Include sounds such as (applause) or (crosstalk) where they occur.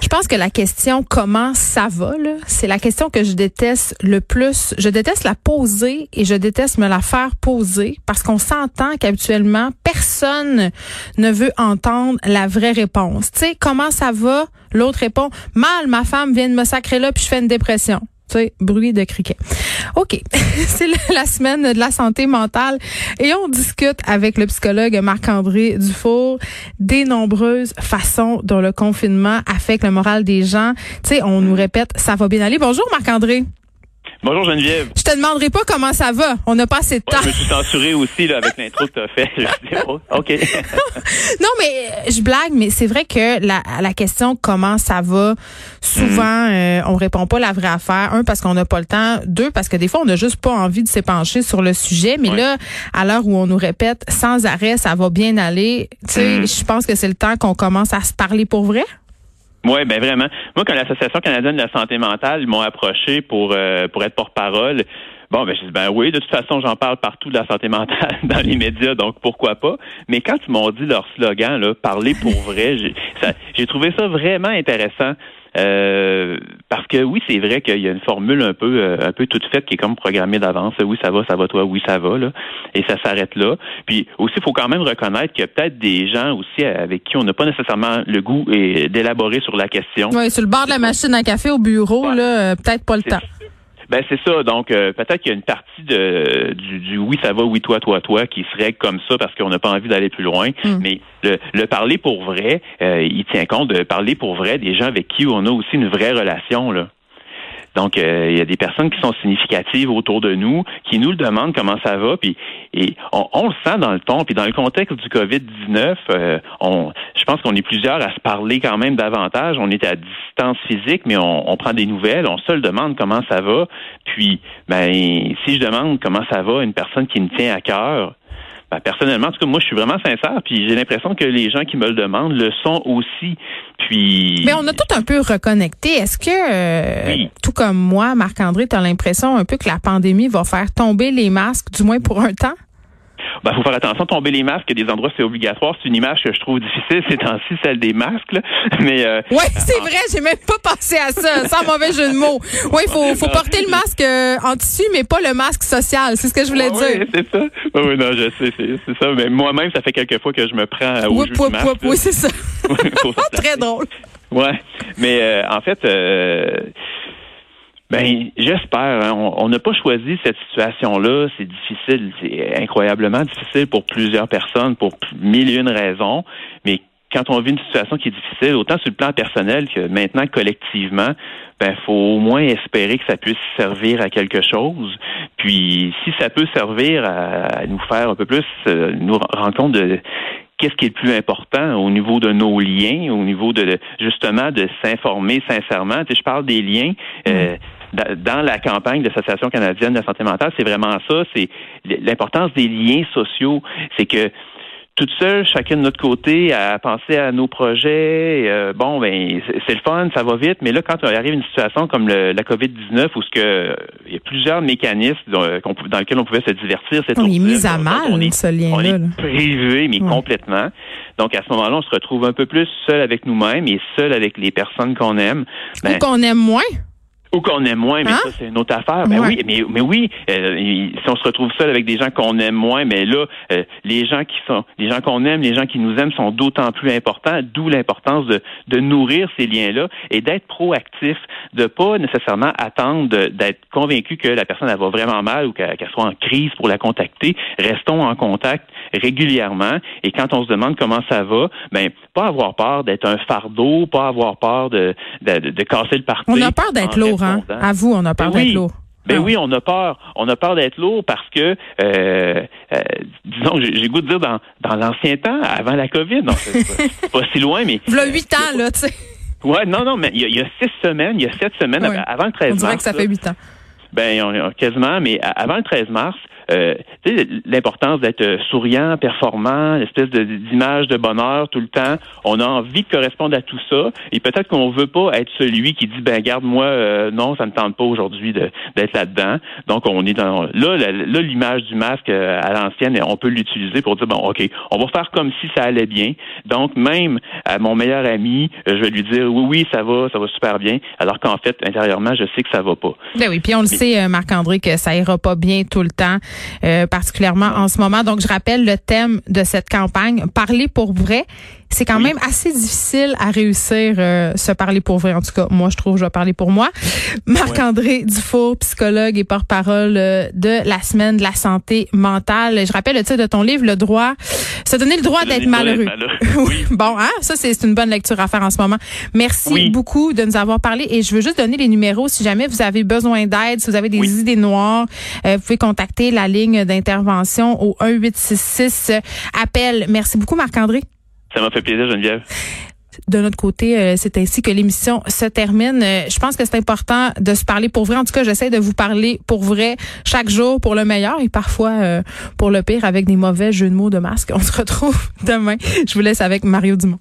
Je pense que la question comment ça va, c'est la question que je déteste le plus. Je déteste la poser et je déteste me la faire poser parce qu'on s'entend qu'habituellement, personne ne veut entendre la vraie réponse. Tu sais, comment ça va? L'autre répond, mal, ma femme vient de me sacrer là puis je fais une dépression. Tu sais, bruit de criquet. OK. (laughs) C'est la semaine de la santé mentale et on discute avec le psychologue Marc-André Dufour des nombreuses façons dont le confinement affecte le moral des gens. Tu sais, on nous répète, ça va bien aller. Bonjour Marc-André. Bonjour Geneviève. Je te demanderai pas comment ça va. On n'a pas assez de temps. Ouais, je me suis censuré aussi là, avec l'intro que tu as fait. Je dis, oh, OK. (laughs) non, mais je blague, mais c'est vrai que la, la question comment ça va, souvent, euh, on répond pas la vraie affaire. Un, parce qu'on n'a pas le temps. Deux, parce que des fois, on n'a juste pas envie de s'épancher sur le sujet. Mais là, à l'heure où on nous répète sans arrêt, ça va bien aller, tu sais, je pense que c'est le temps qu'on commence à se parler pour vrai. Oui, ben vraiment. Moi, quand l'Association canadienne de la santé mentale, m'ont approché pour euh, pour être porte-parole. Bon, ben, je dis, ben oui, de toute façon, j'en parle partout de la santé mentale (laughs) dans les médias, donc pourquoi pas. Mais quand ils m'ont dit leur slogan, là, parler pour vrai, j'ai trouvé ça vraiment intéressant. Euh, parce que oui, c'est vrai qu'il y a une formule un peu euh, un peu toute faite qui est comme programmée d'avance. Oui, ça va, ça va toi, oui, ça va, là. Et ça s'arrête là. Puis aussi, il faut quand même reconnaître qu'il y a peut-être des gens aussi avec qui on n'a pas nécessairement le goût d'élaborer sur la question. Oui, sur le bord de la machine à café au bureau, là, euh, peut-être pas le temps. Ben c'est ça. Donc euh, peut-être qu'il y a une partie de du, du, oui ça va, oui toi toi toi qui serait comme ça parce qu'on n'a pas envie d'aller plus loin. Hmm. Mais le, le, parler pour vrai, euh, il tient compte de parler pour vrai des gens avec qui on a aussi une vraie relation là. Donc, euh, il y a des personnes qui sont significatives autour de nous, qui nous le demandent comment ça va, puis et on, on le sent dans le ton, puis dans le contexte du Covid-19, euh, on, je pense qu'on est plusieurs à se parler quand même davantage. On est à distance physique, mais on, on, prend des nouvelles, on se le demande comment ça va. Puis, ben, si je demande comment ça va à une personne qui me tient à cœur, ben, personnellement, en tout cas, moi, je suis vraiment sincère, puis j'ai l'impression que les gens qui me le demandent le sont aussi. Puis. Mais on a tout un peu reconnecté. Est-ce que, euh, tout comme moi, Marc-André, tu as l'impression un peu que la pandémie va faire tomber les masques, du moins pour un temps? Ben, faut faire attention, tomber les masques, des endroits c'est obligatoire. C'est une image que je trouve difficile ces temps-ci, celle des masques. Là. (laughs) Mais euh, ouais, c'est vrai, j'ai même pas pensé à ça, sans mauvais jeu de mots. Oui, il faut, faut porter le masque euh, en tissu, mais pas le masque social. C'est ce que je voulais dire. Oui, c'est ça. Oui, non, je sais, c'est ça. Mais moi-même, ça fait quelques fois que je me prends au oui, jeu du masque. Oui, c'est ça. (laughs) (laughs) Très drôle. Ouais, mais euh, en fait. Euh, ben, j'espère. Hein. On n'a pas choisi cette situation-là. C'est difficile, c'est incroyablement difficile pour plusieurs personnes, pour mille et une raisons. Mais quand on vit une situation qui est difficile, autant sur le plan personnel que maintenant collectivement, ben faut au moins espérer que ça puisse servir à quelque chose. Puis si ça peut servir à, nous faire un peu plus euh, nous rendre compte de qu'est-ce qui est le plus important au niveau de nos liens, au niveau de justement de s'informer sincèrement. Tu sais, je parle des liens. Euh, dans la campagne de l'Association canadienne de la santé mentale, c'est vraiment ça, c'est l'importance des liens sociaux. C'est que toute seule, chacun de notre côté, à penser à nos projets. Euh, bon, ben c'est le fun, ça va vite, mais là, quand il arrive une situation comme le, la COVID-19, où ce que il y a plusieurs mécanismes dans, dans lesquels on pouvait se divertir, c'est on est mis à mal on est, ce lien-là. On est privé, mais ouais. complètement. Donc à ce moment-là, on se retrouve un peu plus seul avec nous-mêmes et seul avec les personnes qu'on aime. Ben, Ou qu'on aime moins. Ou qu'on aime moins, mais hein? ça, c'est une autre affaire. Ben ouais. oui, mais, mais oui, euh, si on se retrouve seul avec des gens qu'on aime moins, mais là, euh, les gens qui sont, les gens qu'on aime, les gens qui nous aiment sont d'autant plus importants, d'où l'importance de, de nourrir ces liens-là et d'être proactif, de pas nécessairement attendre d'être convaincu que la personne elle va vraiment mal ou qu'elle soit en crise pour la contacter. Restons en contact régulièrement et quand on se demande comment ça va, ben pas avoir peur d'être un fardeau, pas avoir peur de, de, de, de casser le parti. On a peur d'être lourd, hein? À vous, on a peur oui. d'être lourd. Ben ah. oui, on a peur. On a peur d'être lourd parce que, euh, euh, disons, j'ai goût de dire dans, dans l'ancien temps, avant la COVID, non, c'est pas, (laughs) pas si loin, mais. Il y a huit ans, là, tu sais. Ouais, non, non, mais il y, y, a six semaines, il y a sept semaines, avant le 13 on mars. On dirait que ça fait huit ans. Ben, on, quasiment, mais avant le 13 mars, euh, l'importance d'être souriant, performant, l'espèce d'image de, bonheur tout le temps. On a envie de correspondre à tout ça, et peut-être qu'on veut pas être celui qui dit ben garde moi euh, non ça ne tente pas aujourd'hui d'être là-dedans. Donc on est dans là là l'image du masque euh, à l'ancienne, on peut l'utiliser pour dire bon ok on va faire comme si ça allait bien. Donc même à mon meilleur ami, je vais lui dire oui oui ça va ça va super bien, alors qu'en fait intérieurement je sais que ça va pas. Ben oui puis on le sait Marc André que ça ira pas bien tout le temps, particulièrement en ce moment. Donc je rappelle le thème de cette campagne parler pour vrai c'est quand même assez difficile à réussir euh, se parler pour vrai. En tout cas, moi, je trouve, je vais parler pour moi. Marc-André Dufour, psychologue et porte-parole euh, de la semaine de la santé mentale. Je rappelle le titre de ton livre, Le droit, se donner le droit d'être malheureux. (laughs) Oui. bon, hein, ça, c'est une bonne lecture à faire en ce moment. Merci beaucoup de nous avoir parlé et je veux juste donner les numéros si jamais vous avez besoin d'aide, si vous avez des idées noires, euh, vous pouvez contacter la ligne d'intervention au 1866 appel. Merci beaucoup, Marc-André. Ça m'a fait plaisir, Geneviève. De notre côté, euh, c'est ainsi que l'émission se termine. Euh, je pense que c'est important de se parler pour vrai. En tout cas, j'essaie de vous parler pour vrai chaque jour pour le meilleur et parfois euh, pour le pire avec des mauvais jeux de mots de masque. (laughs) On se retrouve demain. Je vous laisse avec Mario Dumont.